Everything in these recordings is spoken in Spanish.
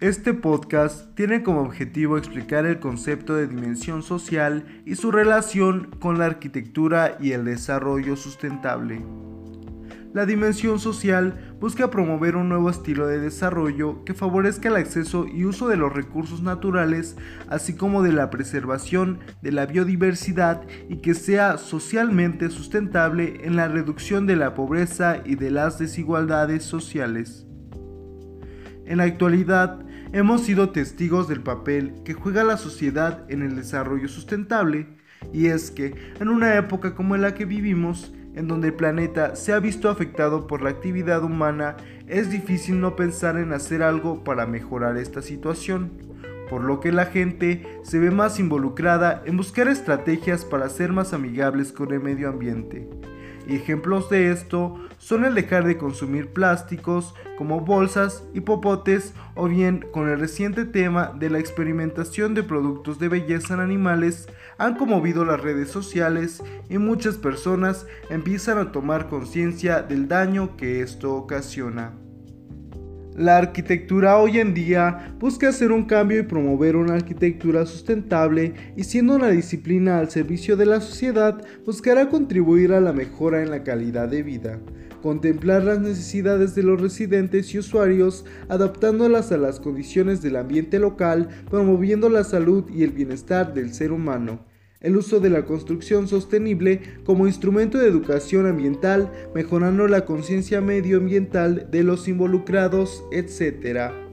Este podcast tiene como objetivo explicar el concepto de dimensión social y su relación con la arquitectura y el desarrollo sustentable. La dimensión social busca promover un nuevo estilo de desarrollo que favorezca el acceso y uso de los recursos naturales, así como de la preservación de la biodiversidad y que sea socialmente sustentable en la reducción de la pobreza y de las desigualdades sociales. En la actualidad, hemos sido testigos del papel que juega la sociedad en el desarrollo sustentable, y es que en una época como la que vivimos, en donde el planeta se ha visto afectado por la actividad humana, es difícil no pensar en hacer algo para mejorar esta situación, por lo que la gente se ve más involucrada en buscar estrategias para ser más amigables con el medio ambiente. Ejemplos de esto son el dejar de consumir plásticos como bolsas y popotes o bien con el reciente tema de la experimentación de productos de belleza en animales han conmovido las redes sociales y muchas personas empiezan a tomar conciencia del daño que esto ocasiona. La arquitectura hoy en día busca hacer un cambio y promover una arquitectura sustentable y siendo una disciplina al servicio de la sociedad buscará contribuir a la mejora en la calidad de vida, contemplar las necesidades de los residentes y usuarios adaptándolas a las condiciones del ambiente local, promoviendo la salud y el bienestar del ser humano el uso de la construcción sostenible como instrumento de educación ambiental, mejorando la conciencia medioambiental de los involucrados, etc.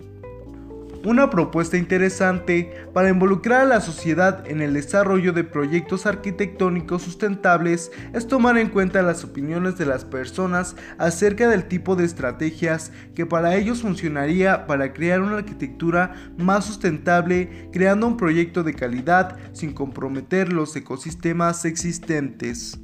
Una propuesta interesante para involucrar a la sociedad en el desarrollo de proyectos arquitectónicos sustentables es tomar en cuenta las opiniones de las personas acerca del tipo de estrategias que para ellos funcionaría para crear una arquitectura más sustentable, creando un proyecto de calidad sin comprometer los ecosistemas existentes.